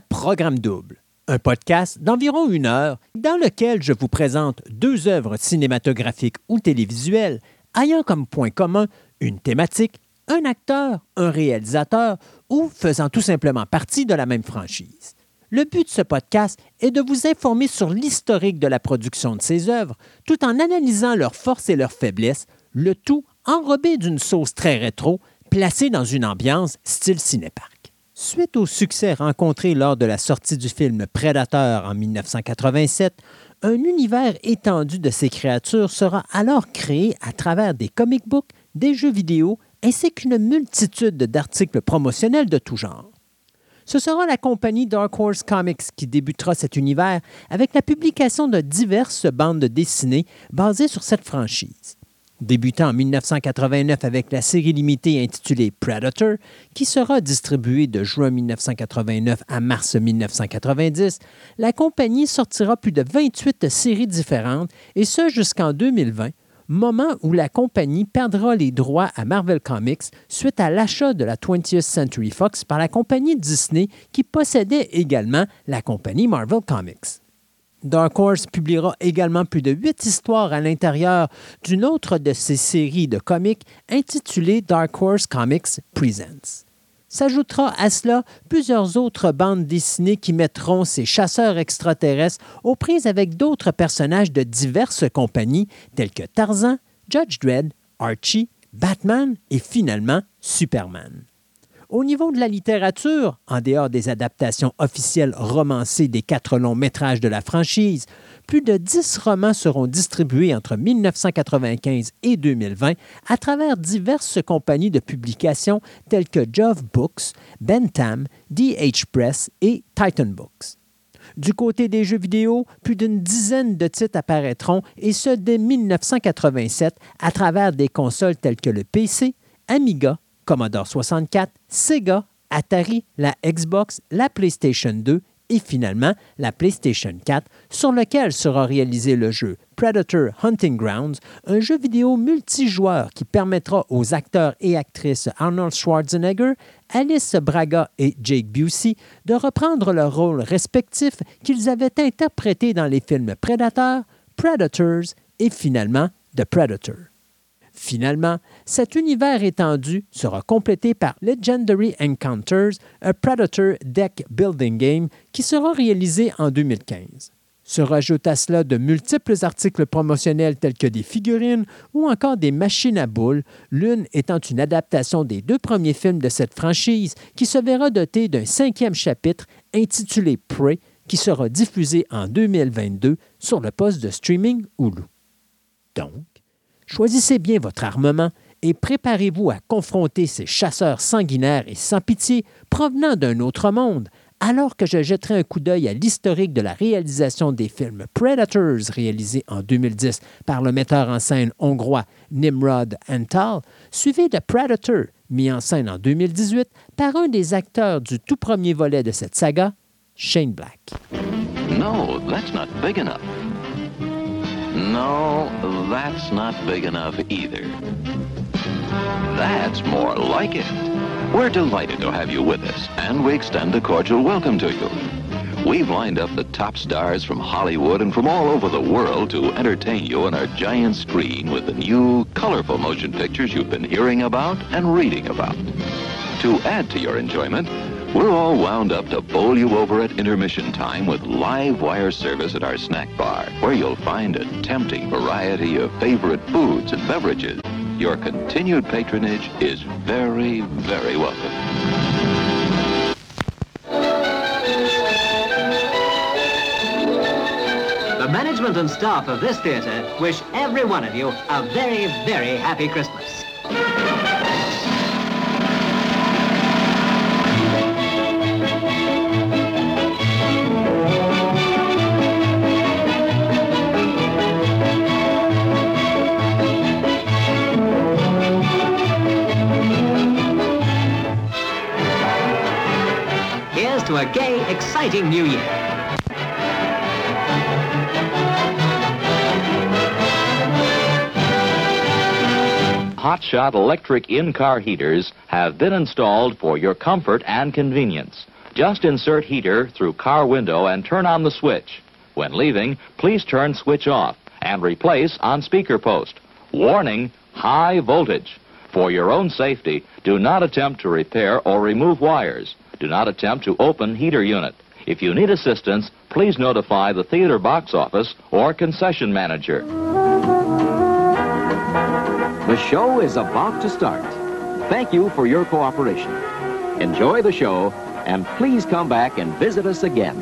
Programme Double, un podcast d'environ une heure dans lequel je vous présente deux œuvres cinématographiques ou télévisuelles ayant comme point commun une thématique, un acteur, un réalisateur ou faisant tout simplement partie de la même franchise. Le but de ce podcast est de vous informer sur l'historique de la production de ces œuvres, tout en analysant leurs forces et leurs faiblesses, le tout enrobé d'une sauce très rétro, placée dans une ambiance style cinépark. Suite au succès rencontré lors de la sortie du film Predator en 1987, un univers étendu de ces créatures sera alors créé à travers des comic books, des jeux vidéo ainsi qu'une multitude d'articles promotionnels de tout genre. Ce sera la compagnie Dark Horse Comics qui débutera cet univers avec la publication de diverses bandes dessinées basées sur cette franchise. Débutant en 1989 avec la série limitée intitulée Predator, qui sera distribuée de juin 1989 à mars 1990, la compagnie sortira plus de 28 séries différentes, et ce jusqu'en 2020, moment où la compagnie perdra les droits à Marvel Comics suite à l'achat de la 20th Century Fox par la compagnie Disney qui possédait également la compagnie Marvel Comics. Dark Horse publiera également plus de huit histoires à l'intérieur d'une autre de ses séries de comics intitulée Dark Horse Comics Presents. S'ajoutera à cela plusieurs autres bandes dessinées qui mettront ces chasseurs extraterrestres aux prises avec d'autres personnages de diverses compagnies telles que Tarzan, Judge Dredd, Archie, Batman et finalement Superman. Au niveau de la littérature, en dehors des adaptations officielles romancées des quatre longs métrages de la franchise, plus de dix romans seront distribués entre 1995 et 2020 à travers diverses compagnies de publication telles que Jove Books, Bentham, DH Press et Titan Books. Du côté des jeux vidéo, plus d'une dizaine de titres apparaîtront, et ce dès 1987 à travers des consoles telles que le PC, Amiga, Commodore 64, Sega, Atari, la Xbox, la PlayStation 2 et finalement la PlayStation 4, sur lequel sera réalisé le jeu Predator Hunting Grounds, un jeu vidéo multijoueur qui permettra aux acteurs et actrices Arnold Schwarzenegger, Alice Braga et Jake Busey de reprendre leurs rôles respectifs qu'ils avaient interprétés dans les films Predator, Predators et finalement The Predator. Finalement, cet univers étendu sera complété par Legendary Encounters, un Predator Deck Building Game qui sera réalisé en 2015. Se rajoutent à cela de multiples articles promotionnels tels que des figurines ou encore des machines à boules, l'une étant une adaptation des deux premiers films de cette franchise qui se verra dotée d'un cinquième chapitre intitulé Prey qui sera diffusé en 2022 sur le poste de streaming Hulu. Donc, Choisissez bien votre armement et préparez-vous à confronter ces chasseurs sanguinaires et sans pitié provenant d'un autre monde, alors que je jetterai un coup d'œil à l'historique de la réalisation des films Predators réalisés en 2010 par le metteur en scène hongrois Nimrod Antal, suivi de Predator, mis en scène en 2018 par un des acteurs du tout premier volet de cette saga, Shane Black. No, that's not big enough. No, that's not big enough either. That's more like it. We're delighted to have you with us, and we extend a cordial welcome to you. We've lined up the top stars from Hollywood and from all over the world to entertain you on our giant screen with the new, colorful motion pictures you've been hearing about and reading about. To add to your enjoyment, we're all wound up to bowl you over at intermission time with live wire service at our snack bar, where you'll find a tempting variety of favorite foods and beverages. Your continued patronage is very, very welcome. The management and staff of this theatre wish every one of you a very, very happy Christmas. To a gay, exciting new year. Hotshot electric in-car heaters have been installed for your comfort and convenience. Just insert heater through car window and turn on the switch. When leaving, please turn switch off and replace on speaker post. Warning, high voltage. For your own safety, do not attempt to repair or remove wires. Do not attempt to open heater unit. If you need assistance, please notify the theater box office or concession manager. The show is about to start. Thank you for your cooperation. Enjoy the show and please come back and visit us again.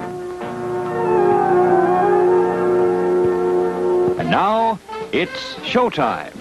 And now, it's showtime.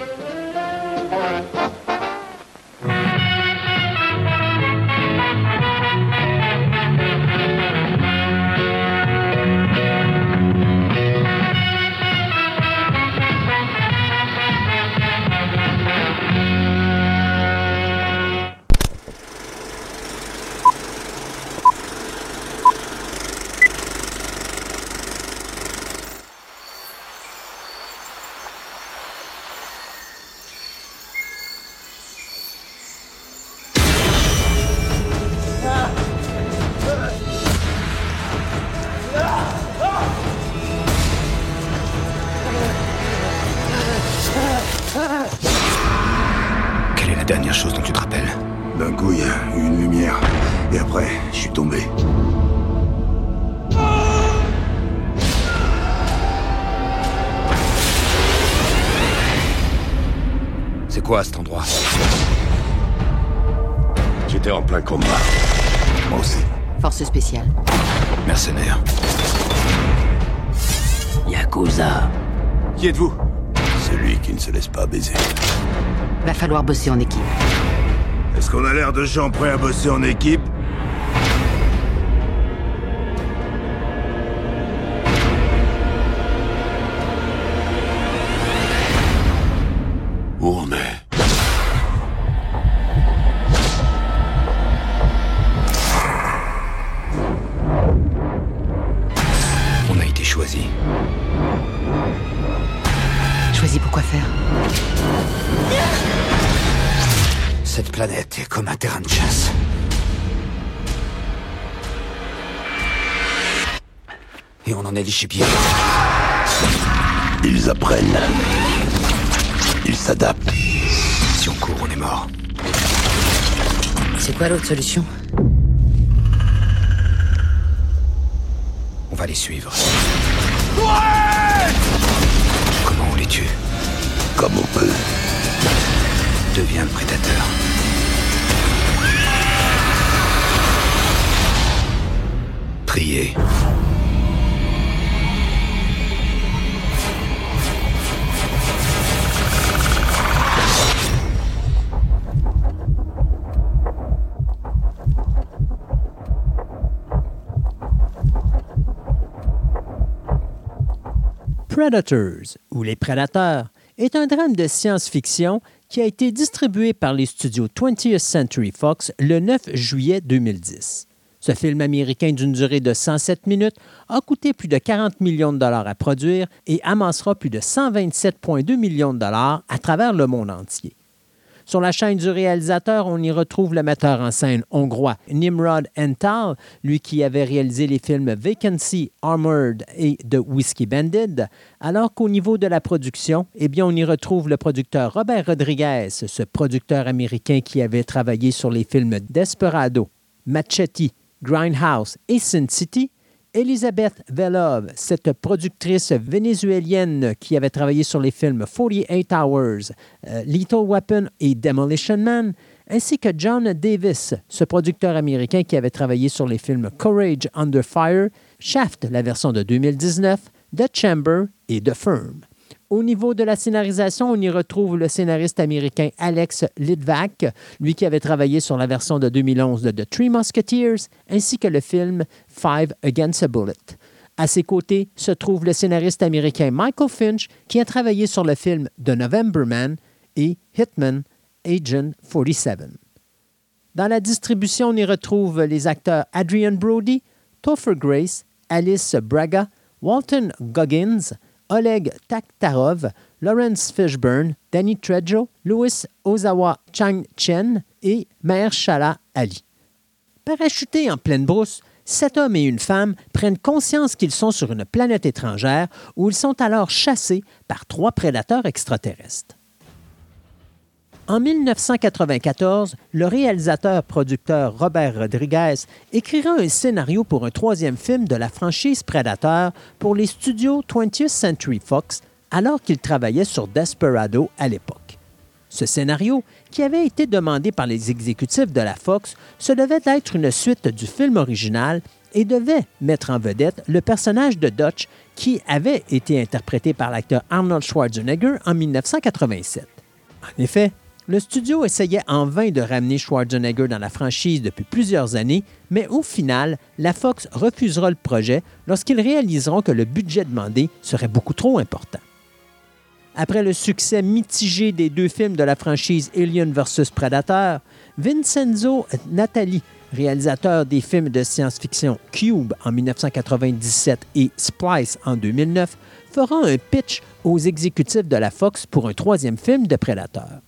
J'étais en plein combat. Moi aussi. Force spéciale. Mercenaire. Yakuza. Qui êtes-vous? Celui qui ne se laisse pas baiser. Va falloir bosser en équipe. Est-ce qu'on a l'air de gens prêts à bosser en équipe? Ils apprennent. Ils s'adaptent. Si on court, on est mort. C'est quoi l'autre solution? On va les suivre. Comment on les tue? Comme on peut. Deviens le prédateur. Trier. Predators, ou Les Prédateurs, est un drame de science-fiction qui a été distribué par les studios 20th Century Fox le 9 juillet 2010. Ce film américain d'une durée de 107 minutes a coûté plus de 40 millions de dollars à produire et amassera plus de 127,2 millions de dollars à travers le monde entier. Sur la chaîne du réalisateur, on y retrouve le metteur en scène hongrois Nimrod Ental, lui qui avait réalisé les films Vacancy, Armored et The Whiskey Bandit, alors qu'au niveau de la production, eh on y retrouve le producteur Robert Rodriguez, ce producteur américain qui avait travaillé sur les films Desperado, Machete, Grindhouse et Sin City, Elizabeth Velov, cette productrice vénézuélienne qui avait travaillé sur les films 48 Hours, euh, Lethal Weapon et Demolition Man, ainsi que John Davis, ce producteur américain qui avait travaillé sur les films Courage Under Fire, Shaft, la version de 2019, The Chamber et The Firm. Au niveau de la scénarisation, on y retrouve le scénariste américain Alex Litvak, lui qui avait travaillé sur la version de 2011 de The Three Musketeers, ainsi que le film Five Against a Bullet. À ses côtés se trouve le scénariste américain Michael Finch, qui a travaillé sur le film The November Man et Hitman Agent 47. Dans la distribution, on y retrouve les acteurs Adrian Brody, Topher Grace, Alice Braga, Walton Goggins, Oleg Takhtarov, Lawrence Fishburne, Danny Trejo, Louis Ozawa Chang Chen et Mahershala Ali. Parachutés en pleine brousse, sept hommes et une femme prennent conscience qu'ils sont sur une planète étrangère où ils sont alors chassés par trois prédateurs extraterrestres. En 1994, le réalisateur-producteur Robert Rodriguez écrira un scénario pour un troisième film de la franchise Predator pour les studios 20th Century Fox alors qu'il travaillait sur Desperado à l'époque. Ce scénario, qui avait été demandé par les exécutifs de la Fox, se devait être une suite du film original et devait mettre en vedette le personnage de Dutch qui avait été interprété par l'acteur Arnold Schwarzenegger en 1987. En effet, le studio essayait en vain de ramener Schwarzenegger dans la franchise depuis plusieurs années, mais au final, la Fox refusera le projet lorsqu'ils réaliseront que le budget demandé serait beaucoup trop important. Après le succès mitigé des deux films de la franchise Alien vs Predator, Vincenzo Natali, réalisateur des films de science-fiction Cube en 1997 et Splice en 2009, fera un pitch aux exécutifs de la Fox pour un troisième film de Predator.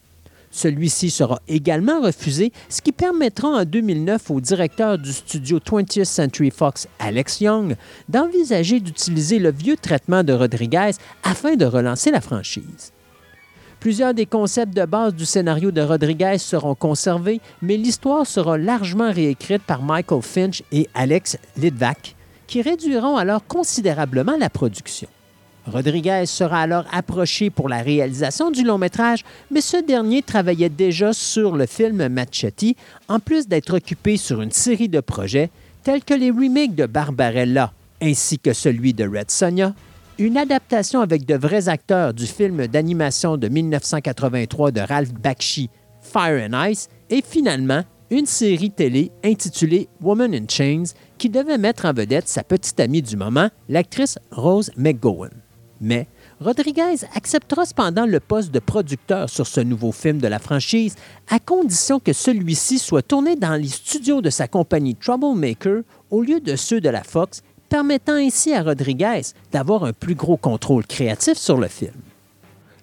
Celui-ci sera également refusé, ce qui permettra en 2009 au directeur du studio 20th Century Fox, Alex Young, d'envisager d'utiliser le vieux traitement de Rodriguez afin de relancer la franchise. Plusieurs des concepts de base du scénario de Rodriguez seront conservés, mais l'histoire sera largement réécrite par Michael Finch et Alex Litvak, qui réduiront alors considérablement la production. Rodriguez sera alors approché pour la réalisation du long métrage, mais ce dernier travaillait déjà sur le film Machete, en plus d'être occupé sur une série de projets tels que les remakes de Barbarella ainsi que celui de Red Sonja, une adaptation avec de vrais acteurs du film d'animation de 1983 de Ralph Bakshi, Fire and Ice, et finalement une série télé intitulée Woman in Chains qui devait mettre en vedette sa petite amie du moment, l'actrice Rose McGowan. Mais Rodriguez acceptera cependant le poste de producteur sur ce nouveau film de la franchise à condition que celui-ci soit tourné dans les studios de sa compagnie Troublemaker au lieu de ceux de la Fox, permettant ainsi à Rodriguez d'avoir un plus gros contrôle créatif sur le film.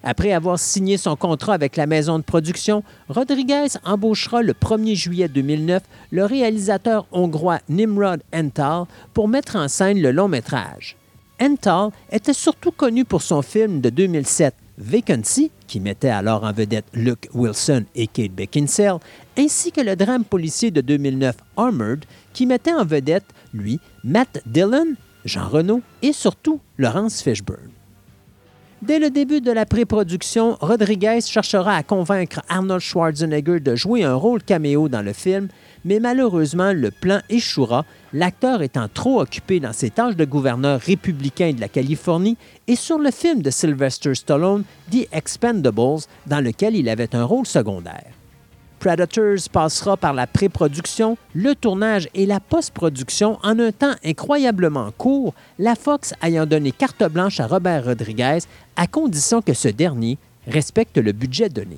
Après avoir signé son contrat avec la maison de production, Rodriguez embauchera le 1er juillet 2009 le réalisateur hongrois Nimrod Ental pour mettre en scène le long métrage. Ental était surtout connu pour son film de 2007 Vacancy, qui mettait alors en vedette Luke Wilson et Kate Beckinsale, ainsi que le drame policier de 2009 Armored, qui mettait en vedette, lui, Matt Dillon, Jean Renault et surtout Laurence Fishburne. Dès le début de la pré-production, Rodriguez cherchera à convaincre Arnold Schwarzenegger de jouer un rôle caméo dans le film, mais malheureusement, le plan échouera, l'acteur étant trop occupé dans ses tâches de gouverneur républicain de la Californie et sur le film de Sylvester Stallone, The Expendables, dans lequel il avait un rôle secondaire. Predators passera par la pré-production, le tournage et la post-production en un temps incroyablement court, la Fox ayant donné carte blanche à Robert Rodriguez à condition que ce dernier respecte le budget donné.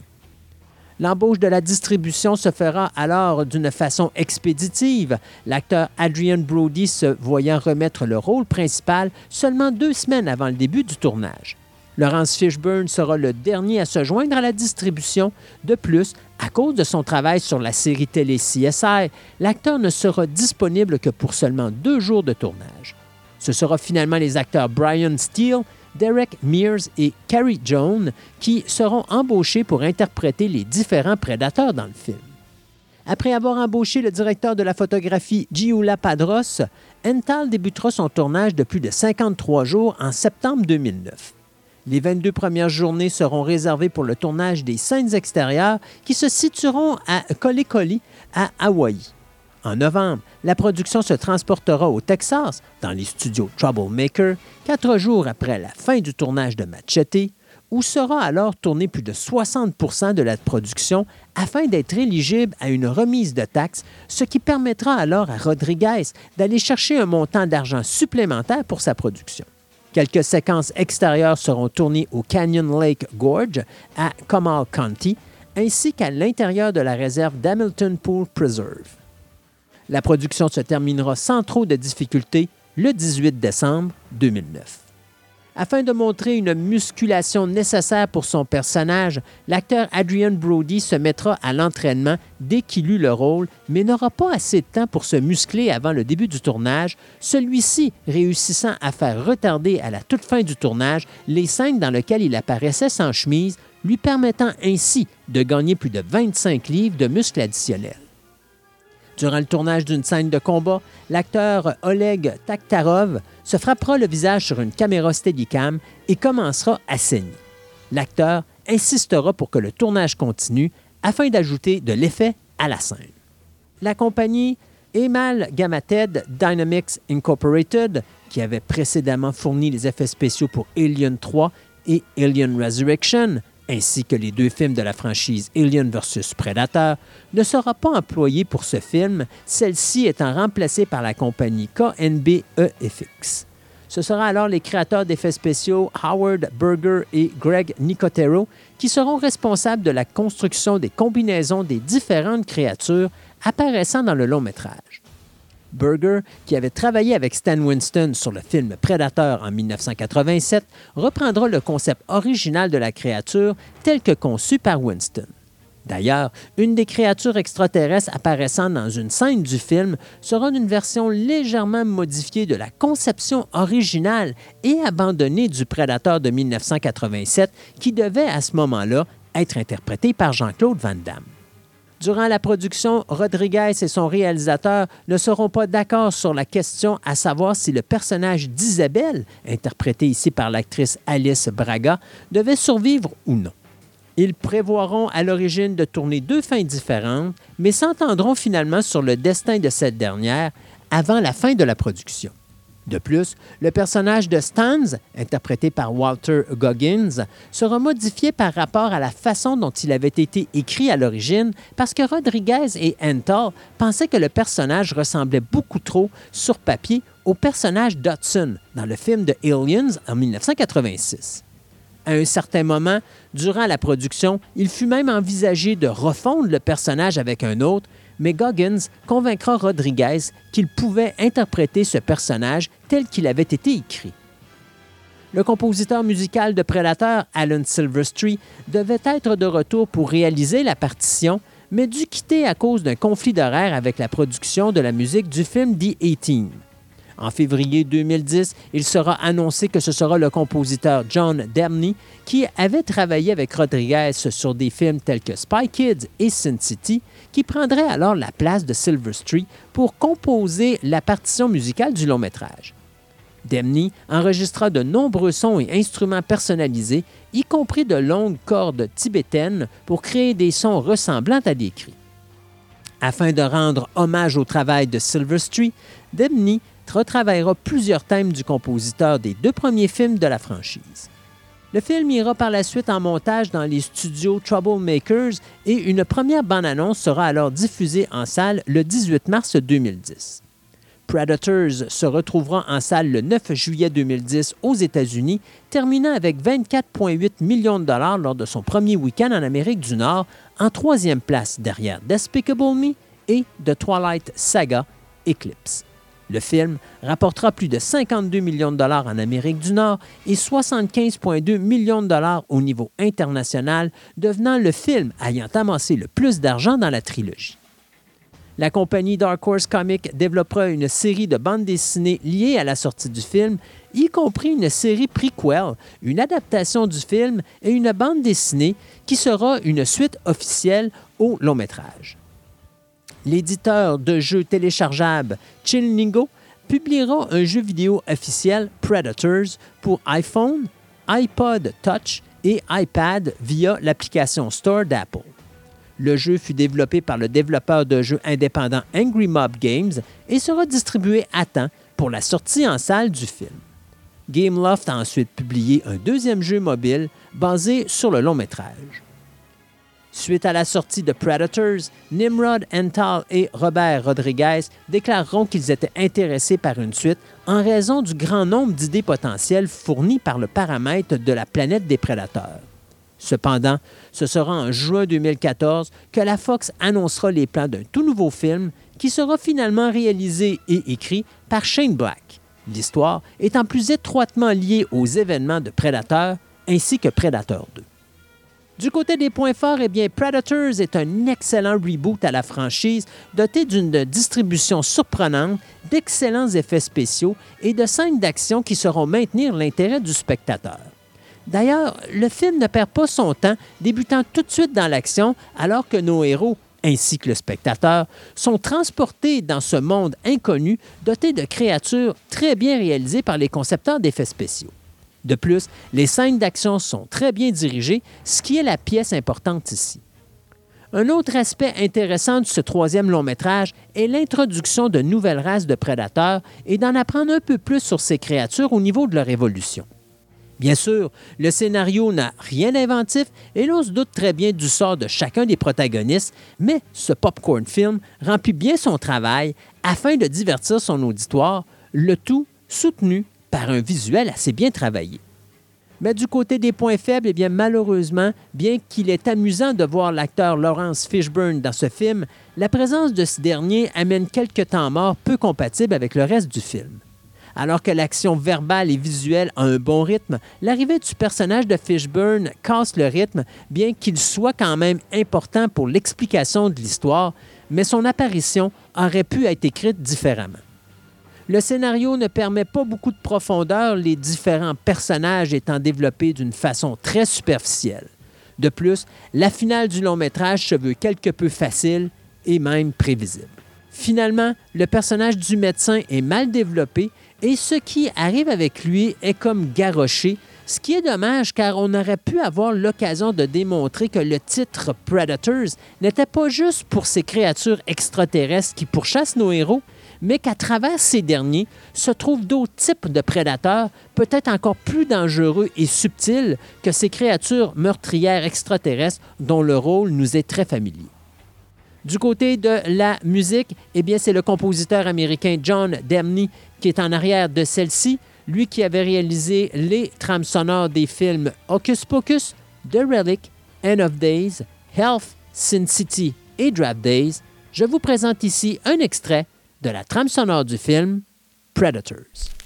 L'embauche de la distribution se fera alors d'une façon expéditive, l'acteur Adrian Brody se voyant remettre le rôle principal seulement deux semaines avant le début du tournage. Laurence Fishburne sera le dernier à se joindre à la distribution. De plus, à cause de son travail sur la série télé CSI, l'acteur ne sera disponible que pour seulement deux jours de tournage. Ce sera finalement les acteurs Brian Steele Derek Mears et Carrie Jones qui seront embauchés pour interpréter les différents prédateurs dans le film. Après avoir embauché le directeur de la photographie Giula Padros, Ental débutera son tournage de plus de 53 jours en septembre 2009. Les 22 premières journées seront réservées pour le tournage des scènes extérieures qui se situeront à Kolikoli, à Hawaï. En novembre, la production se transportera au Texas, dans les studios Troublemaker, quatre jours après la fin du tournage de Machete, où sera alors tourné plus de 60% de la production afin d'être éligible à une remise de taxes, ce qui permettra alors à Rodriguez d'aller chercher un montant d'argent supplémentaire pour sa production. Quelques séquences extérieures seront tournées au Canyon Lake Gorge à Comal County, ainsi qu'à l'intérieur de la réserve d'Hamilton Pool Preserve. La production se terminera sans trop de difficultés le 18 décembre 2009. Afin de montrer une musculation nécessaire pour son personnage, l'acteur Adrian Brody se mettra à l'entraînement dès qu'il eut le rôle, mais n'aura pas assez de temps pour se muscler avant le début du tournage, celui-ci réussissant à faire retarder à la toute fin du tournage les scènes dans lesquelles il apparaissait sans chemise, lui permettant ainsi de gagner plus de 25 livres de muscles additionnels. Durant le tournage d'une scène de combat, l'acteur Oleg Taktarov se frappera le visage sur une caméra Steadicam et commencera à saigner. L'acteur insistera pour que le tournage continue afin d'ajouter de l'effet à la scène. La compagnie Emal Gamated Dynamics Incorporated, qui avait précédemment fourni les effets spéciaux pour Alien 3 et Alien Resurrection, ainsi que les deux films de la franchise Alien vs Predator, ne sera pas employée pour ce film, celle-ci étant remplacée par la compagnie KNB-EFX. Ce sera alors les créateurs d'effets spéciaux Howard Berger et Greg Nicotero qui seront responsables de la construction des combinaisons des différentes créatures apparaissant dans le long métrage. Berger, qui avait travaillé avec Stan Winston sur le film Predator en 1987, reprendra le concept original de la créature tel que conçu par Winston. D'ailleurs, une des créatures extraterrestres apparaissant dans une scène du film sera une version légèrement modifiée de la conception originale et abandonnée du Predator de 1987 qui devait à ce moment-là être interprété par Jean-Claude Van Damme. Durant la production, Rodriguez et son réalisateur ne seront pas d'accord sur la question à savoir si le personnage d'Isabelle, interprété ici par l'actrice Alice Braga, devait survivre ou non. Ils prévoiront à l'origine de tourner deux fins différentes, mais s'entendront finalement sur le destin de cette dernière avant la fin de la production. De plus, le personnage de Stans, interprété par Walter Goggins, sera modifié par rapport à la façon dont il avait été écrit à l'origine parce que Rodriguez et Ental pensaient que le personnage ressemblait beaucoup trop sur papier au personnage d'Hudson dans le film de Aliens en 1986. À un certain moment, durant la production, il fut même envisagé de refondre le personnage avec un autre, mais Goggins convaincra Rodriguez qu'il pouvait interpréter ce personnage tel qu'il avait été écrit. Le compositeur musical de Predator, Alan Silverstreet, devait être de retour pour réaliser la partition, mais dut quitter à cause d'un conflit d'horaire avec la production de la musique du film The 18. En février 2010, il sera annoncé que ce sera le compositeur John Debney qui avait travaillé avec Rodriguez sur des films tels que Spy Kids et Sin City, qui prendrait alors la place de Silverstreet pour composer la partition musicale du long métrage. Debney enregistra de nombreux sons et instruments personnalisés, y compris de longues cordes tibétaines, pour créer des sons ressemblant à des cris. Afin de rendre hommage au travail de Silverstreet, Retravaillera plusieurs thèmes du compositeur des deux premiers films de la franchise. Le film ira par la suite en montage dans les studios Troublemakers et une première bande-annonce sera alors diffusée en salle le 18 mars 2010. Predators se retrouvera en salle le 9 juillet 2010 aux États-Unis, terminant avec 24,8 millions de dollars lors de son premier week-end en Amérique du Nord, en troisième place derrière Despicable Me et The Twilight Saga Eclipse. Le film rapportera plus de 52 millions de dollars en Amérique du Nord et 75,2 millions de dollars au niveau international, devenant le film ayant amassé le plus d'argent dans la trilogie. La compagnie Dark Horse Comics développera une série de bandes dessinées liées à la sortie du film, y compris une série prequel, une adaptation du film et une bande dessinée qui sera une suite officielle au long métrage l'éditeur de jeux téléchargeables Chillingo publiera un jeu vidéo officiel Predators pour iPhone, iPod Touch et iPad via l'application Store d'Apple. Le jeu fut développé par le développeur de jeux indépendant Angry Mob Games et sera distribué à temps pour la sortie en salle du film. Gameloft a ensuite publié un deuxième jeu mobile basé sur le long métrage. Suite à la sortie de Predators, Nimrod Ental et Robert Rodriguez déclareront qu'ils étaient intéressés par une suite en raison du grand nombre d'idées potentielles fournies par le paramètre de la planète des prédateurs. Cependant, ce sera en juin 2014 que la Fox annoncera les plans d'un tout nouveau film qui sera finalement réalisé et écrit par Shane Black. L'histoire étant plus étroitement liée aux événements de Predator ainsi que Predator 2. Du côté des points forts, eh bien, Predators est un excellent reboot à la franchise, doté d'une distribution surprenante, d'excellents effets spéciaux et de scènes d'action qui sauront maintenir l'intérêt du spectateur. D'ailleurs, le film ne perd pas son temps, débutant tout de suite dans l'action, alors que nos héros, ainsi que le spectateur, sont transportés dans ce monde inconnu doté de créatures très bien réalisées par les concepteurs d'effets spéciaux. De plus, les scènes d'action sont très bien dirigées, ce qui est la pièce importante ici. Un autre aspect intéressant de ce troisième long métrage est l'introduction de nouvelles races de prédateurs et d'en apprendre un peu plus sur ces créatures au niveau de leur évolution. Bien sûr, le scénario n'a rien d'inventif et l'on se doute très bien du sort de chacun des protagonistes, mais ce popcorn film remplit bien son travail afin de divertir son auditoire, le tout soutenu par un visuel assez bien travaillé. Mais du côté des points faibles, eh bien, malheureusement, bien qu'il est amusant de voir l'acteur Lawrence Fishburne dans ce film, la présence de ce dernier amène quelques temps morts peu compatibles avec le reste du film. Alors que l'action verbale et visuelle a un bon rythme, l'arrivée du personnage de Fishburne casse le rythme, bien qu'il soit quand même important pour l'explication de l'histoire, mais son apparition aurait pu être écrite différemment. Le scénario ne permet pas beaucoup de profondeur, les différents personnages étant développés d'une façon très superficielle. De plus, la finale du long métrage se veut quelque peu facile et même prévisible. Finalement, le personnage du médecin est mal développé et ce qui arrive avec lui est comme garoché, ce qui est dommage car on aurait pu avoir l'occasion de démontrer que le titre Predators n'était pas juste pour ces créatures extraterrestres qui pourchassent nos héros, mais qu'à travers ces derniers se trouvent d'autres types de prédateurs, peut-être encore plus dangereux et subtils que ces créatures meurtrières extraterrestres dont le rôle nous est très familier. Du côté de la musique, eh bien, c'est le compositeur américain John Demney qui est en arrière de celle-ci, lui qui avait réalisé les trames sonores des films Hocus Pocus, The Relic, End of Days, Health, Sin City et Draft Days. Je vous présente ici un extrait de la trame sonore du film Predators.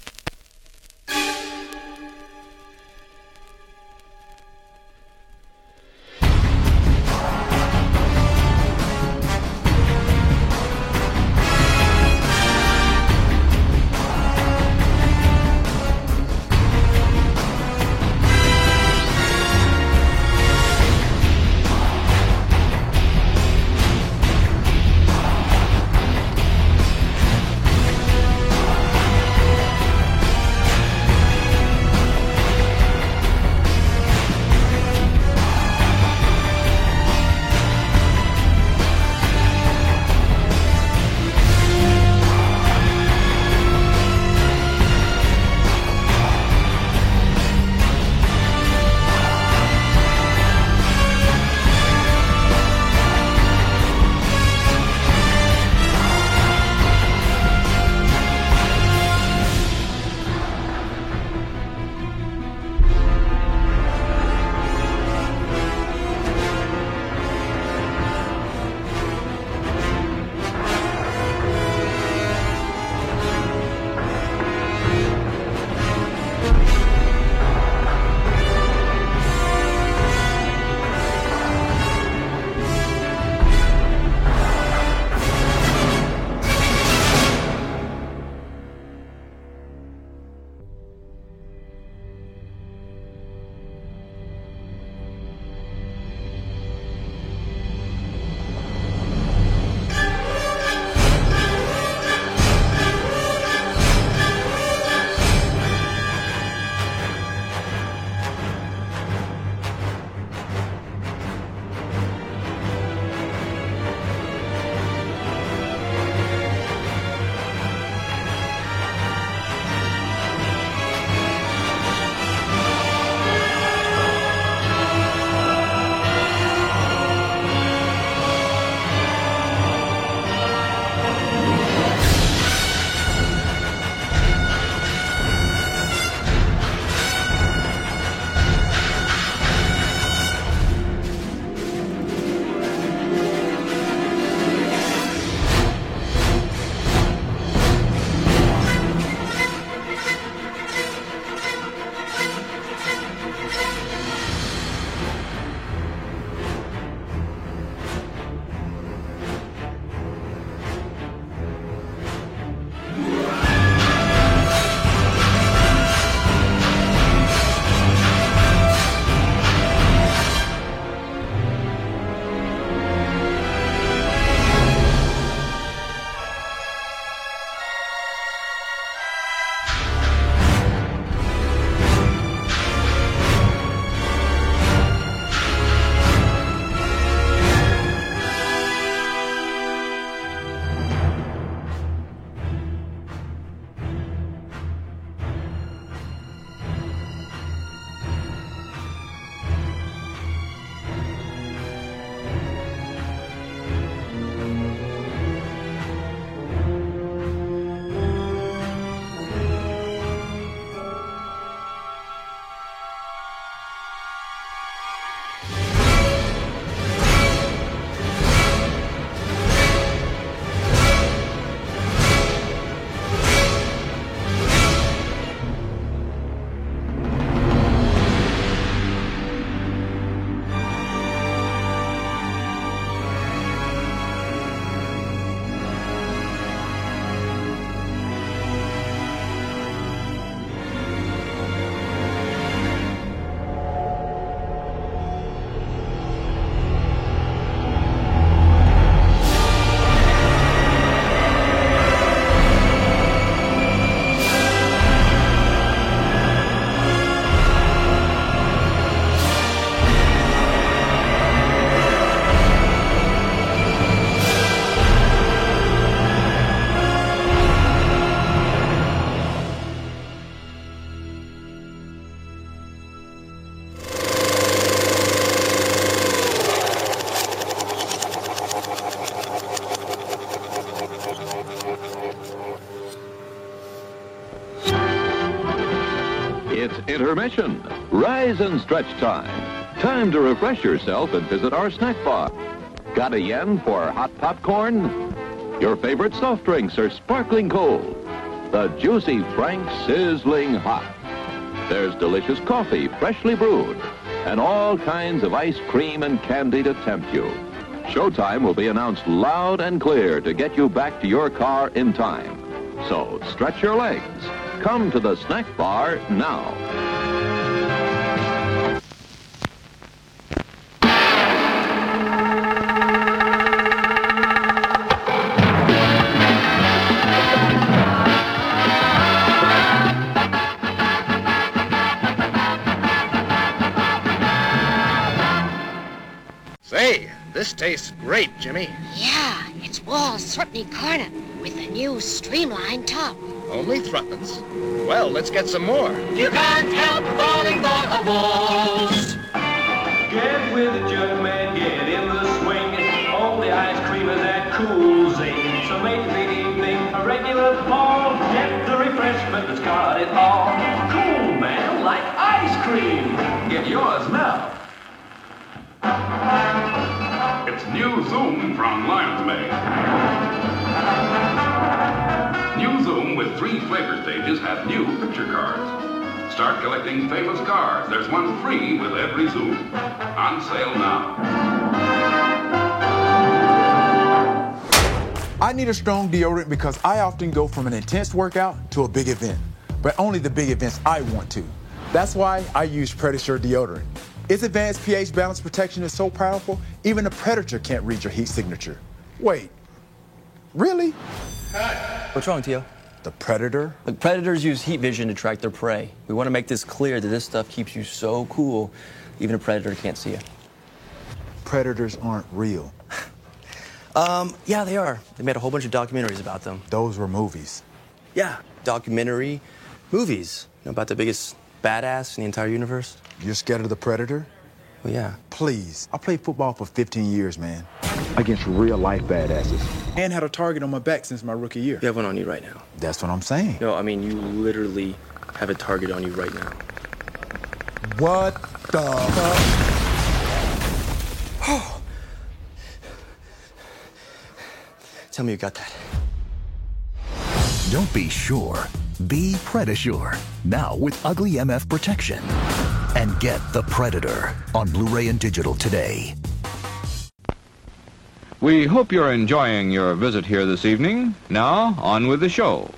Intermission. Rise and stretch time. Time to refresh yourself and visit our snack bar. Got a yen for hot popcorn? Your favorite soft drinks are sparkling cold. The juicy Frank sizzling hot. There's delicious coffee, freshly brewed, and all kinds of ice cream and candy to tempt you. Showtime will be announced loud and clear to get you back to your car in time. So stretch your legs. Come to the snack bar now. Great, Jimmy. Yeah, it's Wall's Threeppenny Cornet with a new streamlined top. Only threepence. Well, let's get some more. You can't help falling for a waltz. Get with the jug man, get in the swing. All the ice creamers that Cool Zing. So make the evening a regular ball. Get the refreshment that's got it all. Cool man, like ice cream. Get yours now. It's new Zoom from Lion's Mane. New Zoom with three flavor stages have new picture cards. Start collecting famous cards. There's one free with every Zoom. On sale now. I need a strong deodorant because I often go from an intense workout to a big event, but only the big events I want to. That's why I use Predator deodorant. Its advanced pH balance protection is so powerful, even a predator can't read your heat signature. Wait, really? What's wrong, Tio? The predator? The predators use heat vision to track their prey. We want to make this clear that this stuff keeps you so cool, even a predator can't see you. Predators aren't real. Um, yeah, they are. They made a whole bunch of documentaries about them. Those were movies. Yeah, documentary movies you know, about the biggest badass in the entire universe. You're scared of the predator? Well, yeah. Please. I played football for 15 years, man. Against real life badasses. And had a target on my back since my rookie year. You have one on you right now. That's what I'm saying. No, I mean, you literally have a target on you right now. What the fuck? Tell me you got that. Don't be sure. Be Predasure. Now with Ugly MF protection. And get The Predator on Blu ray and digital today. We hope you're enjoying your visit here this evening. Now, on with the show.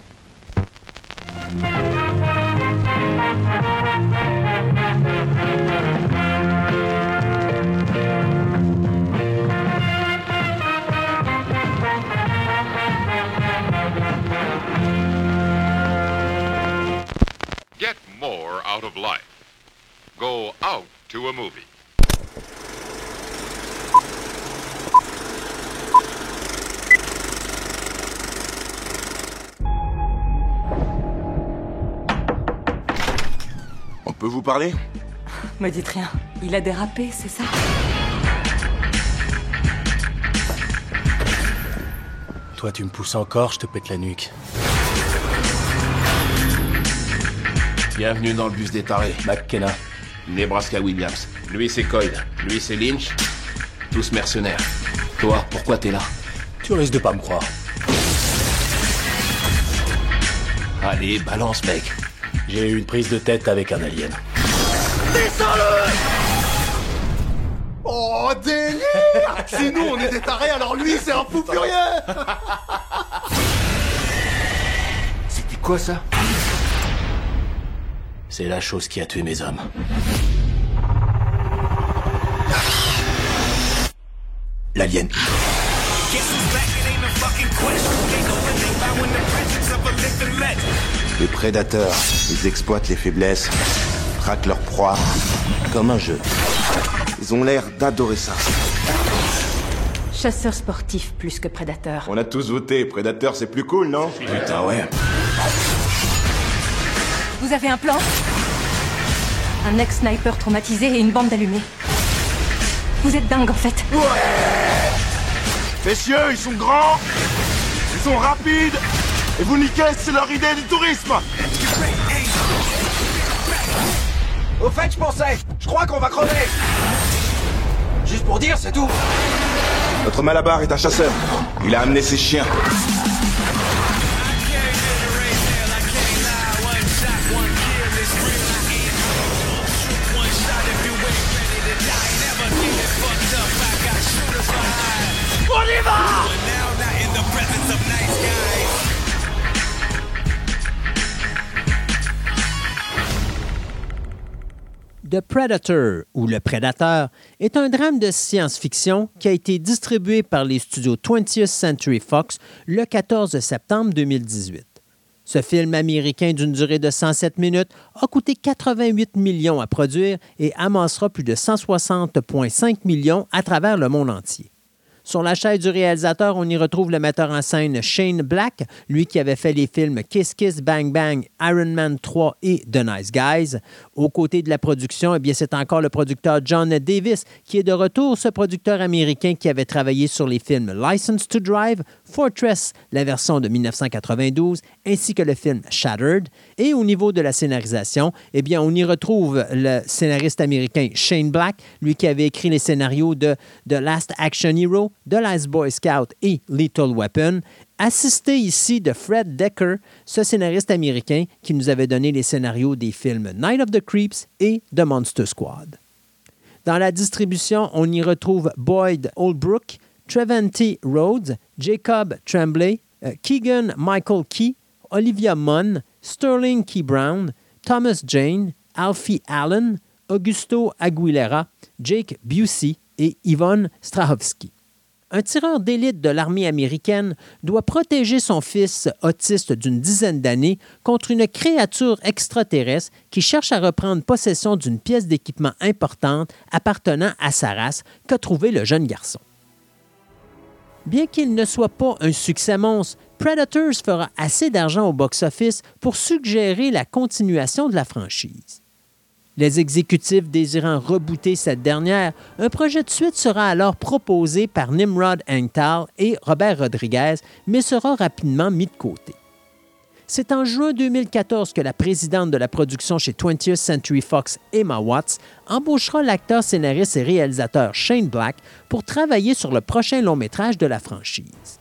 Go out to a movie. On peut vous parler? Me dites rien. Il a dérapé, c'est ça? Toi, tu me pousses encore, je te pète la nuque. Bienvenue dans le bus des tarés. McKenna. Nebraska Williams. Lui, c'est Coyd. Lui, c'est Lynch. Tous mercenaires. Toi, pourquoi t'es là? Tu risques de pas me croire. Allez, balance, mec. J'ai eu une prise de tête avec un alien. Descends-le Oh, délire Si nous, on est des tarés, alors lui, c'est un fou furieux C'était quoi, ça? C'est la chose qui a tué mes hommes. L'alien. Les prédateurs, ils exploitent les faiblesses, traquent leur proie, comme un jeu. Ils ont l'air d'adorer ça. Chasseur sportif plus que prédateur. On a tous voté, prédateur c'est plus cool, non? Putain, ouais. Vous avez un plan Un ex-sniper traumatisé et une bande d'allumés. Vous êtes dingue en fait. Ouais Messieurs, ils sont grands, ils sont rapides, et vous niquez, c'est leur idée du tourisme Au fait, je pensais, je crois qu'on va crever. Juste pour dire, c'est tout. Notre Malabar est un chasseur. Il a amené ses chiens. On y va The Predator ou Le Prédateur est un drame de science-fiction qui a été distribué par les studios 20th Century Fox le 14 septembre 2018. Ce film américain d'une durée de 107 minutes a coûté 88 millions à produire et amassera plus de 160,5 millions à travers le monde entier. Sur la chaise du réalisateur, on y retrouve le metteur en scène Shane Black, lui qui avait fait les films Kiss Kiss Bang Bang, Iron Man 3 et The Nice Guys. Aux côtés de la production, eh bien, c'est encore le producteur John Davis qui est de retour, ce producteur américain qui avait travaillé sur les films License to Drive, Fortress, la version de 1992, ainsi que le film Shattered. Et au niveau de la scénarisation, eh bien, on y retrouve le scénariste américain Shane Black, lui qui avait écrit les scénarios de The Last Action Hero, The Last Boy Scout et Lethal Weapon, assisté ici de Fred Decker, ce scénariste américain qui nous avait donné les scénarios des films Night of the Creeps et The Monster Squad. Dans la distribution, on y retrouve Boyd Oldbrook, Trevante Rhodes, Jacob Tremblay, euh, Keegan Michael Key, Olivia Munn, Sterling Key Brown, Thomas Jane, Alfie Allen, Augusto Aguilera, Jake Busey et Yvonne Strahovski. Un tireur d'élite de l'armée américaine doit protéger son fils autiste d'une dizaine d'années contre une créature extraterrestre qui cherche à reprendre possession d'une pièce d'équipement importante appartenant à sa race qu'a trouvé le jeune garçon. Bien qu'il ne soit pas un succès monstre, Predators fera assez d'argent au box-office pour suggérer la continuation de la franchise. Les exécutifs désirant rebooter cette dernière, un projet de suite sera alors proposé par Nimrod Engtal et Robert Rodriguez, mais sera rapidement mis de côté. C'est en juin 2014 que la présidente de la production chez 20th Century Fox, Emma Watts, embauchera l'acteur, scénariste et réalisateur Shane Black pour travailler sur le prochain long métrage de la franchise.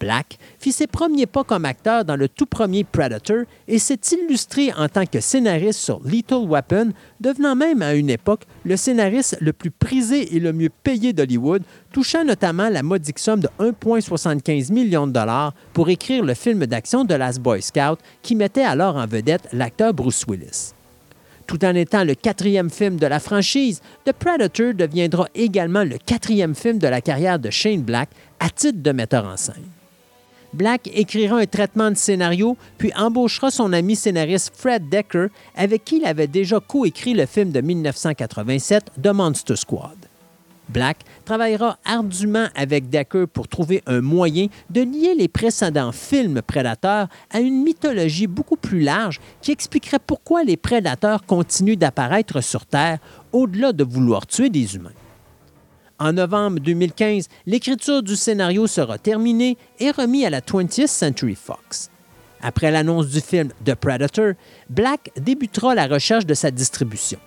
Black fit ses premiers pas comme acteur dans le tout premier Predator et s'est illustré en tant que scénariste sur Lethal Weapon, devenant même à une époque le scénariste le plus prisé et le mieux payé d'Hollywood, touchant notamment la modique somme de 1,75 million de dollars pour écrire le film d'action de Last Boy Scout qui mettait alors en vedette l'acteur Bruce Willis. Tout en étant le quatrième film de la franchise, The Predator deviendra également le quatrième film de la carrière de Shane Black à titre de metteur en scène. Black écrira un traitement de scénario, puis embauchera son ami scénariste Fred Decker, avec qui il avait déjà coécrit le film de 1987 The Monster Squad. Black travaillera ardument avec Decker pour trouver un moyen de lier les précédents films prédateurs à une mythologie beaucoup plus large qui expliquerait pourquoi les prédateurs continuent d'apparaître sur Terre au-delà de vouloir tuer des humains. En novembre 2015, l'écriture du scénario sera terminée et remis à la 20th Century Fox. Après l'annonce du film The Predator, Black débutera la recherche de sa distribution.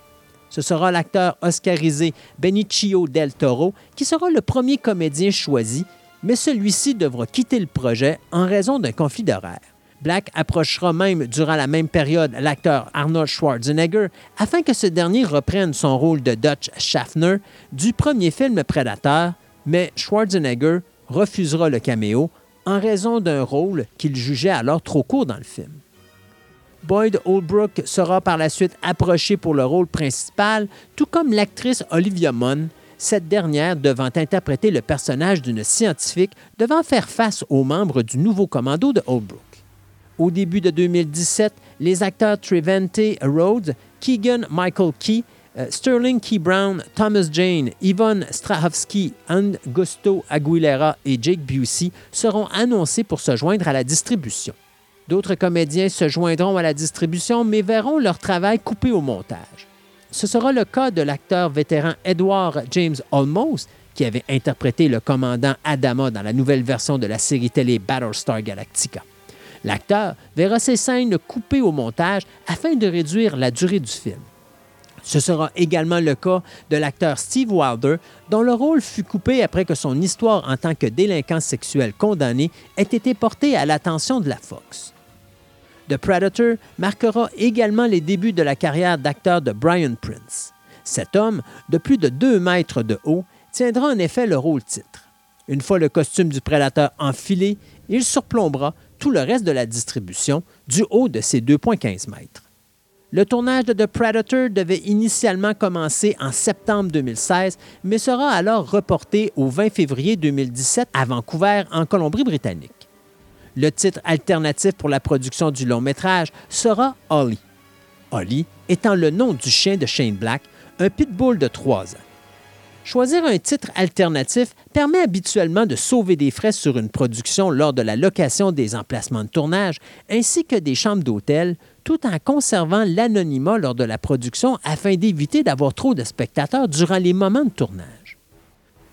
Ce sera l'acteur oscarisé Benicio del Toro qui sera le premier comédien choisi, mais celui-ci devra quitter le projet en raison d'un conflit d'horaire. Black approchera même durant la même période l'acteur Arnold Schwarzenegger afin que ce dernier reprenne son rôle de Dutch Schaffner du premier film Predator, mais Schwarzenegger refusera le caméo en raison d'un rôle qu'il jugeait alors trop court dans le film. Boyd Holbrook sera par la suite approché pour le rôle principal, tout comme l'actrice Olivia Munn, cette dernière devant interpréter le personnage d'une scientifique devant faire face aux membres du nouveau commando de Holbrook. Au début de 2017, les acteurs Trevante Rhodes, Keegan Michael Key, euh, Sterling Key Brown, Thomas Jane, Yvonne Strahovski, Augusto Aguilera et Jake Busey seront annoncés pour se joindre à la distribution. D'autres comédiens se joindront à la distribution mais verront leur travail coupé au montage. Ce sera le cas de l'acteur vétéran Edward James Olmos, qui avait interprété le commandant Adama dans la nouvelle version de la série télé Battlestar Galactica. L'acteur verra ses scènes coupées au montage afin de réduire la durée du film. Ce sera également le cas de l'acteur Steve Wilder, dont le rôle fut coupé après que son histoire en tant que délinquant sexuel condamné ait été portée à l'attention de la Fox. The Predator marquera également les débuts de la carrière d'acteur de Brian Prince. Cet homme, de plus de 2 mètres de haut, tiendra en effet le rôle titre. Une fois le costume du prédateur enfilé, il surplombera tout le reste de la distribution du haut de ses 2,15 mètres. Le tournage de The Predator devait initialement commencer en septembre 2016, mais sera alors reporté au 20 février 2017 à Vancouver, en Colombie-Britannique. Le titre alternatif pour la production du long métrage sera Holly. Holly étant le nom du chien de Shane Black, un pitbull de 3 ans. Choisir un titre alternatif permet habituellement de sauver des frais sur une production lors de la location des emplacements de tournage ainsi que des chambres d'hôtel, tout en conservant l'anonymat lors de la production afin d'éviter d'avoir trop de spectateurs durant les moments de tournage.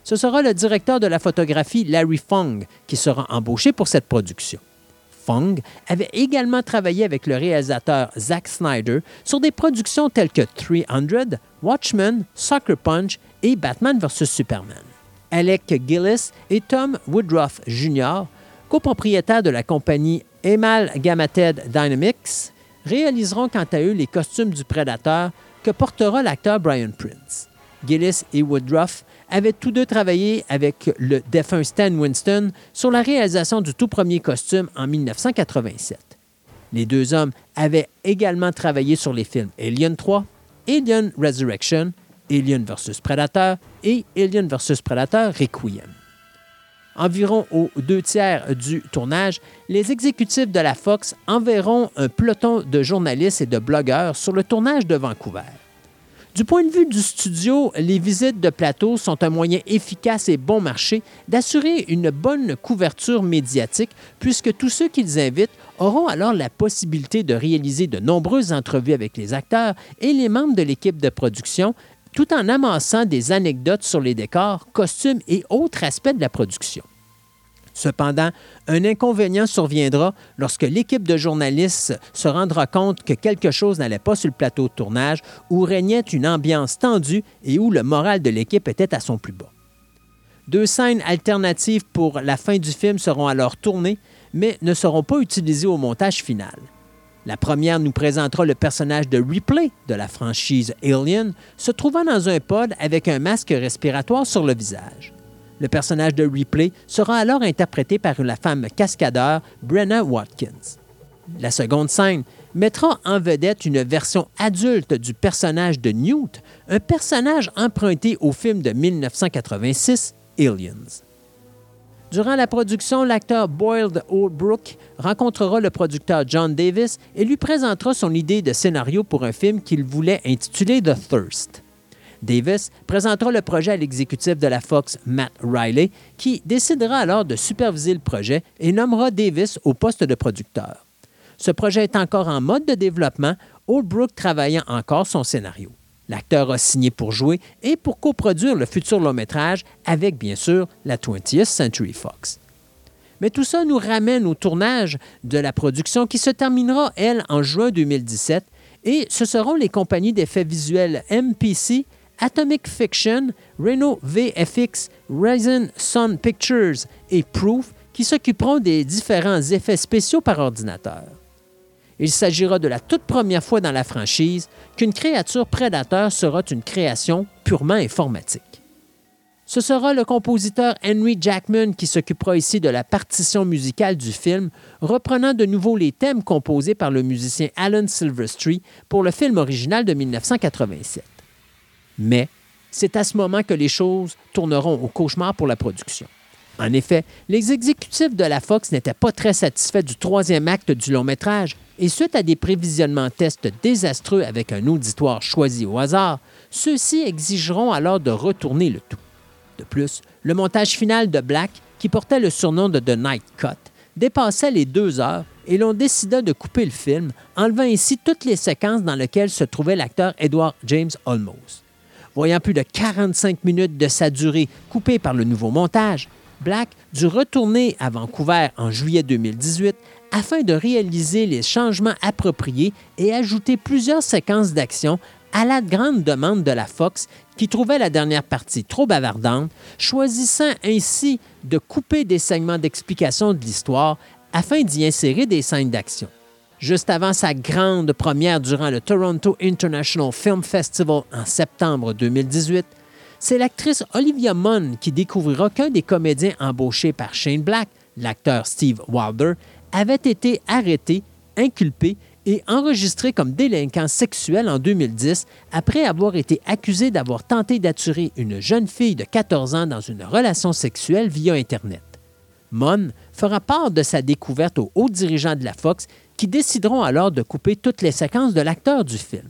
Ce sera le directeur de la photographie Larry Fong qui sera embauché pour cette production. Fong avait également travaillé avec le réalisateur Zack Snyder sur des productions telles que 300, Watchmen, Soccer Punch Batman vs Superman. Alec Gillis et Tom Woodruff Jr., copropriétaires de la compagnie Amalgamated Dynamics, réaliseront quant à eux les costumes du prédateur que portera l'acteur Brian Prince. Gillis et Woodruff avaient tous deux travaillé avec le défunt Stan Winston sur la réalisation du tout premier costume en 1987. Les deux hommes avaient également travaillé sur les films Alien 3, Alien Resurrection, Alien vs Predator et Alien vs Predator Requiem. Environ aux deux tiers du tournage, les exécutifs de la Fox enverront un peloton de journalistes et de blogueurs sur le tournage de Vancouver. Du point de vue du studio, les visites de plateau sont un moyen efficace et bon marché d'assurer une bonne couverture médiatique puisque tous ceux qu'ils invitent auront alors la possibilité de réaliser de nombreuses entrevues avec les acteurs et les membres de l'équipe de production tout en amassant des anecdotes sur les décors, costumes et autres aspects de la production. Cependant, un inconvénient surviendra lorsque l'équipe de journalistes se rendra compte que quelque chose n'allait pas sur le plateau de tournage, où régnait une ambiance tendue et où le moral de l'équipe était à son plus bas. Deux scènes alternatives pour la fin du film seront alors tournées, mais ne seront pas utilisées au montage final. La première nous présentera le personnage de Ripley de la franchise Alien, se trouvant dans un pod avec un masque respiratoire sur le visage. Le personnage de Ripley sera alors interprété par la femme cascadeur Brenna Watkins. La seconde scène mettra en vedette une version adulte du personnage de Newt, un personnage emprunté au film de 1986 Aliens. Durant la production, l'acteur Boyd Holbrook rencontrera le producteur John Davis et lui présentera son idée de scénario pour un film qu'il voulait intituler The Thirst. Davis présentera le projet à l'exécutif de la Fox, Matt Riley, qui décidera alors de superviser le projet et nommera Davis au poste de producteur. Ce projet est encore en mode de développement, Holbrook travaillant encore son scénario. L'acteur a signé pour jouer et pour coproduire le futur long métrage avec, bien sûr, la 20th Century Fox. Mais tout ça nous ramène au tournage de la production qui se terminera, elle, en juin 2017, et ce seront les compagnies d'effets visuels MPC, Atomic Fiction, Renault VFX, Ryzen Sun Pictures et Proof qui s'occuperont des différents effets spéciaux par ordinateur. Il s'agira de la toute première fois dans la franchise qu'une créature prédateur sera une création purement informatique. Ce sera le compositeur Henry Jackman qui s'occupera ici de la partition musicale du film, reprenant de nouveau les thèmes composés par le musicien Alan Silverstreet pour le film original de 1987. Mais c'est à ce moment que les choses tourneront au cauchemar pour la production. En effet, les exécutifs de la Fox n'étaient pas très satisfaits du troisième acte du long métrage et suite à des prévisionnements tests désastreux avec un auditoire choisi au hasard, ceux-ci exigeront alors de retourner le tout. De plus, le montage final de Black, qui portait le surnom de The Night Cut, dépassait les deux heures et l'on décida de couper le film, enlevant ainsi toutes les séquences dans lesquelles se trouvait l'acteur Edward James Olmos. Voyant plus de 45 minutes de sa durée coupées par le nouveau montage, Black dut retourner à Vancouver en juillet 2018 afin de réaliser les changements appropriés et ajouter plusieurs séquences d'action à la grande demande de la Fox qui trouvait la dernière partie trop bavardante, choisissant ainsi de couper des segments d'explication de l'histoire afin d'y insérer des scènes d'action. Juste avant sa grande première durant le Toronto International Film Festival en septembre 2018, c'est l'actrice Olivia Munn qui découvrira qu'un des comédiens embauchés par Shane Black, l'acteur Steve Wilder, avait été arrêté, inculpé et enregistré comme délinquant sexuel en 2010 après avoir été accusé d'avoir tenté d'attirer une jeune fille de 14 ans dans une relation sexuelle via Internet. Munn fera part de sa découverte aux hauts dirigeants de la Fox qui décideront alors de couper toutes les séquences de l'acteur du film.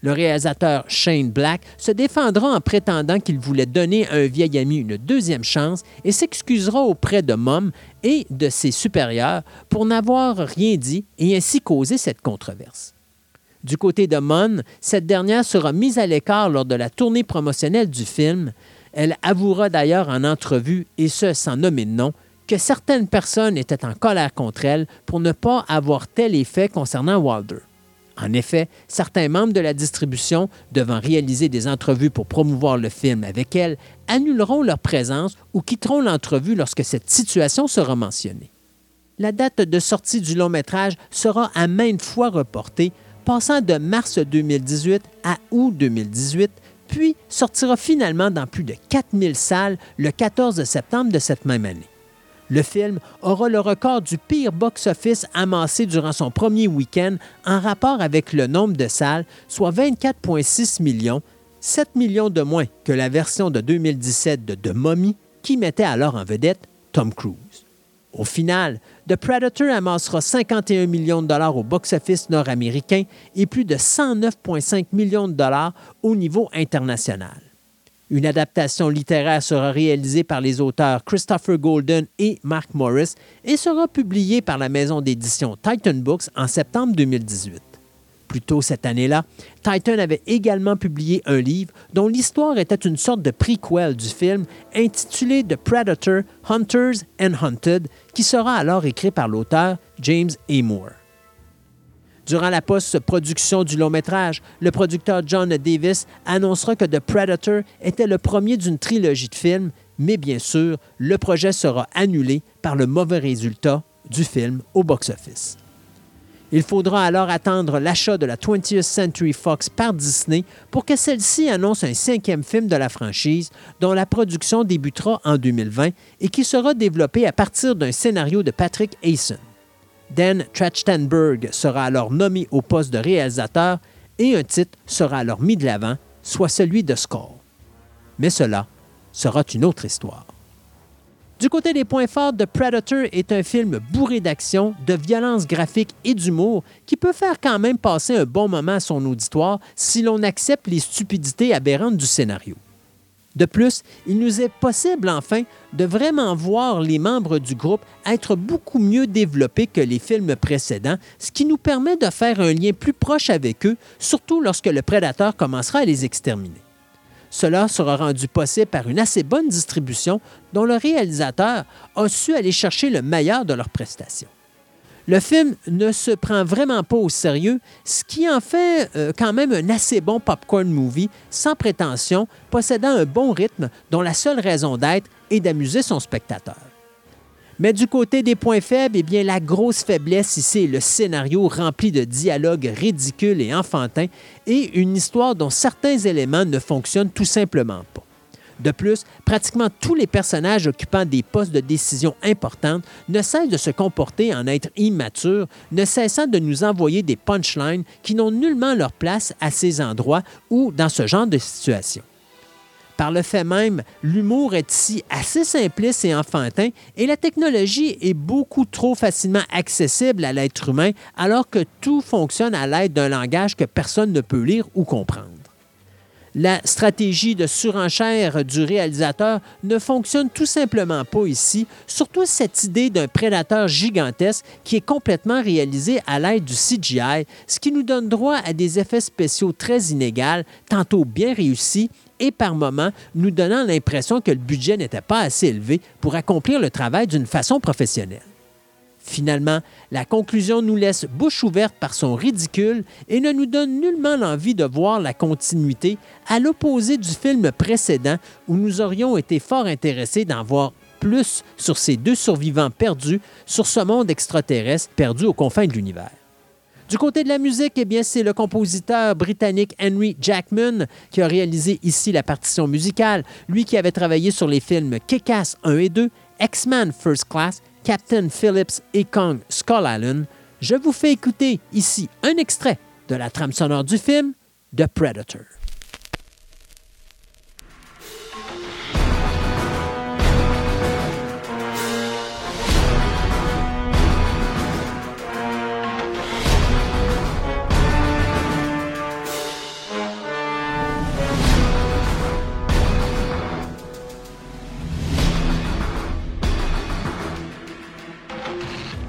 Le réalisateur Shane Black se défendra en prétendant qu'il voulait donner à un vieil ami une deuxième chance et s'excusera auprès de Mom et de ses supérieurs pour n'avoir rien dit et ainsi causer cette controverse. Du côté de Mon, cette dernière sera mise à l'écart lors de la tournée promotionnelle du film. Elle avouera d'ailleurs en entrevue, et ce sans nommer de nom, que certaines personnes étaient en colère contre elle pour ne pas avoir tel effet concernant Wilder. En effet, certains membres de la distribution, devant réaliser des entrevues pour promouvoir le film avec elle, annuleront leur présence ou quitteront l'entrevue lorsque cette situation sera mentionnée. La date de sortie du long métrage sera à maintes fois reportée, passant de mars 2018 à août 2018, puis sortira finalement dans plus de 4000 salles le 14 septembre de cette même année. Le film aura le record du pire box-office amassé durant son premier week-end en rapport avec le nombre de salles, soit 24,6 millions, 7 millions de moins que la version de 2017 de The Mummy, qui mettait alors en vedette Tom Cruise. Au final, The Predator amassera 51 millions de dollars au box-office nord-américain et plus de 109,5 millions de dollars au niveau international. Une adaptation littéraire sera réalisée par les auteurs Christopher Golden et Mark Morris et sera publiée par la maison d'édition Titan Books en septembre 2018. Plus tôt cette année-là, Titan avait également publié un livre dont l'histoire était une sorte de prequel du film intitulé The Predator, Hunters and Hunted, qui sera alors écrit par l'auteur James A. Durant la post-production du long métrage, le producteur John Davis annoncera que The Predator était le premier d'une trilogie de films, mais bien sûr, le projet sera annulé par le mauvais résultat du film au box-office. Il faudra alors attendre l'achat de la 20th Century Fox par Disney pour que celle-ci annonce un cinquième film de la franchise dont la production débutera en 2020 et qui sera développé à partir d'un scénario de Patrick Hayson. Dan Trachtenberg sera alors nommé au poste de réalisateur et un titre sera alors mis de l'avant, soit celui de Score. Mais cela sera une autre histoire. Du côté des points forts, The Predator est un film bourré d'action, de violence graphique et d'humour qui peut faire quand même passer un bon moment à son auditoire si l'on accepte les stupidités aberrantes du scénario. De plus, il nous est possible enfin de vraiment voir les membres du groupe être beaucoup mieux développés que les films précédents, ce qui nous permet de faire un lien plus proche avec eux, surtout lorsque le prédateur commencera à les exterminer. Cela sera rendu possible par une assez bonne distribution dont le réalisateur a su aller chercher le meilleur de leurs prestations. Le film ne se prend vraiment pas au sérieux, ce qui en fait euh, quand même un assez bon popcorn movie, sans prétention, possédant un bon rythme dont la seule raison d'être est d'amuser son spectateur. Mais du côté des points faibles, eh bien, la grosse faiblesse ici est le scénario rempli de dialogues ridicules et enfantins et une histoire dont certains éléments ne fonctionnent tout simplement pas. De plus, pratiquement tous les personnages occupant des postes de décision importantes ne cessent de se comporter en être immatures, ne cessant de nous envoyer des punchlines qui n'ont nullement leur place à ces endroits ou dans ce genre de situation. Par le fait même, l'humour est ici assez simpliste et enfantin et la technologie est beaucoup trop facilement accessible à l'être humain alors que tout fonctionne à l'aide d'un langage que personne ne peut lire ou comprendre. La stratégie de surenchère du réalisateur ne fonctionne tout simplement pas ici, surtout cette idée d'un prédateur gigantesque qui est complètement réalisé à l'aide du CGI, ce qui nous donne droit à des effets spéciaux très inégaux, tantôt bien réussis et par moments nous donnant l'impression que le budget n'était pas assez élevé pour accomplir le travail d'une façon professionnelle. Finalement, la conclusion nous laisse bouche ouverte par son ridicule et ne nous donne nullement l'envie de voir la continuité, à l'opposé du film précédent où nous aurions été fort intéressés d'en voir plus sur ces deux survivants perdus sur ce monde extraterrestre perdu aux confins de l'univers. Du côté de la musique, eh bien, c'est le compositeur britannique Henry Jackman qui a réalisé ici la partition musicale, lui qui avait travaillé sur les films Kick-Ass 1 et 2, X-Men First Class, Captain Phillips et Kong Skull Island. Je vous fais écouter ici un extrait de la trame sonore du film The Predator. you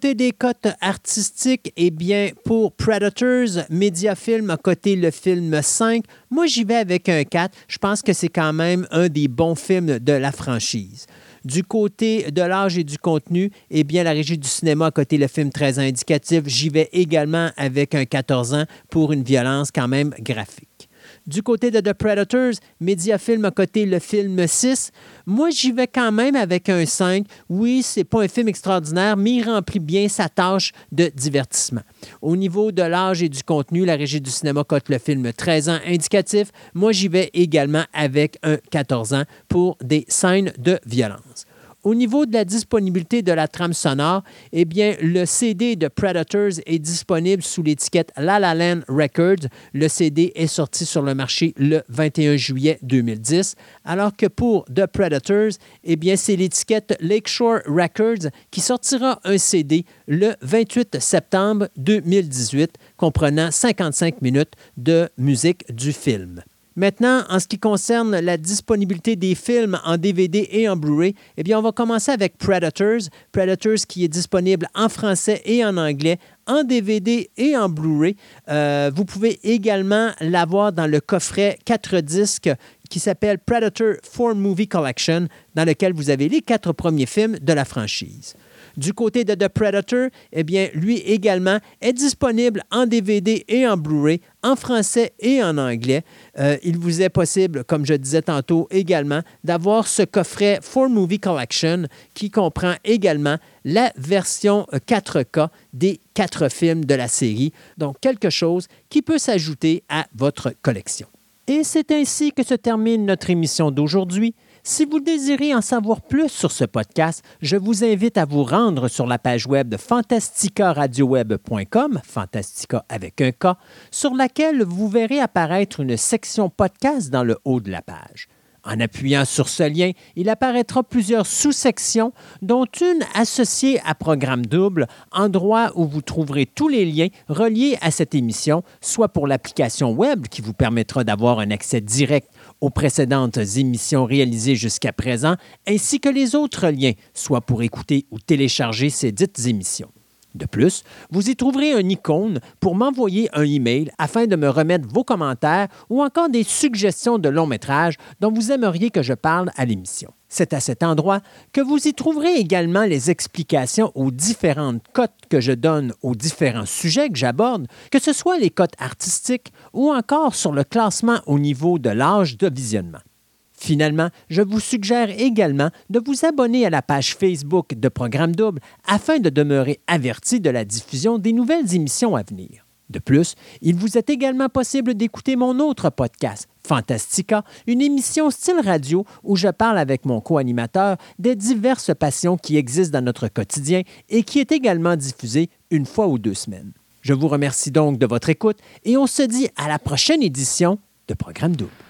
côté des cotes artistiques, eh bien, pour Predators, Mediafilm a coté le film 5. Moi, j'y vais avec un 4. Je pense que c'est quand même un des bons films de la franchise. Du côté de l'âge et du contenu, eh bien, la régie du cinéma a coté le film très indicatif. J'y vais également avec un 14 ans pour une violence quand même graphique. Du côté de The Predators, Mediafilm a coté le film 6. Moi, j'y vais quand même avec un 5. Oui, c'est pas un film extraordinaire, mais il remplit bien sa tâche de divertissement. Au niveau de l'âge et du contenu, la régie du cinéma cote le film 13 ans indicatif. Moi, j'y vais également avec un 14 ans pour des scènes de violence. Au niveau de la disponibilité de la trame sonore, eh le CD de Predators est disponible sous l'étiquette La La Land Records. Le CD est sorti sur le marché le 21 juillet 2010, alors que pour The Predators, eh bien, c'est l'étiquette Lakeshore Records qui sortira un CD le 28 septembre 2018, comprenant 55 minutes de musique du film. Maintenant, en ce qui concerne la disponibilité des films en DVD et en Blu-ray, eh bien, on va commencer avec Predators. Predators qui est disponible en français et en anglais, en DVD et en Blu-ray. Euh, vous pouvez également l'avoir dans le coffret 4 disques qui s'appelle Predator 4 Movie Collection, dans lequel vous avez les quatre premiers films de la franchise. Du côté de The Predator, eh bien, lui également est disponible en DVD et en Blu-ray, en français et en anglais. Euh, il vous est possible, comme je disais tantôt également, d'avoir ce coffret 4 Movie Collection qui comprend également la version 4K des quatre films de la série. Donc, quelque chose qui peut s'ajouter à votre collection. Et c'est ainsi que se termine notre émission d'aujourd'hui. Si vous désirez en savoir plus sur ce podcast, je vous invite à vous rendre sur la page web de fantasticaradioweb.com, Fantastica avec un K, sur laquelle vous verrez apparaître une section podcast dans le haut de la page. En appuyant sur ce lien, il apparaîtra plusieurs sous-sections, dont une associée à Programme Double, endroit où vous trouverez tous les liens reliés à cette émission, soit pour l'application web qui vous permettra d'avoir un accès direct aux précédentes émissions réalisées jusqu'à présent, ainsi que les autres liens, soit pour écouter ou télécharger ces dites émissions. De plus, vous y trouverez un icône pour m'envoyer un email afin de me remettre vos commentaires ou encore des suggestions de long métrage dont vous aimeriez que je parle à l'émission. C'est à cet endroit que vous y trouverez également les explications aux différentes cotes que je donne aux différents sujets que j'aborde, que ce soit les cotes artistiques ou encore sur le classement au niveau de l'âge de visionnement. Finalement, je vous suggère également de vous abonner à la page Facebook de Programme Double afin de demeurer averti de la diffusion des nouvelles émissions à venir. De plus, il vous est également possible d'écouter mon autre podcast, Fantastica, une émission style radio où je parle avec mon co-animateur des diverses passions qui existent dans notre quotidien et qui est également diffusée une fois ou deux semaines. Je vous remercie donc de votre écoute et on se dit à la prochaine édition de Programme Double.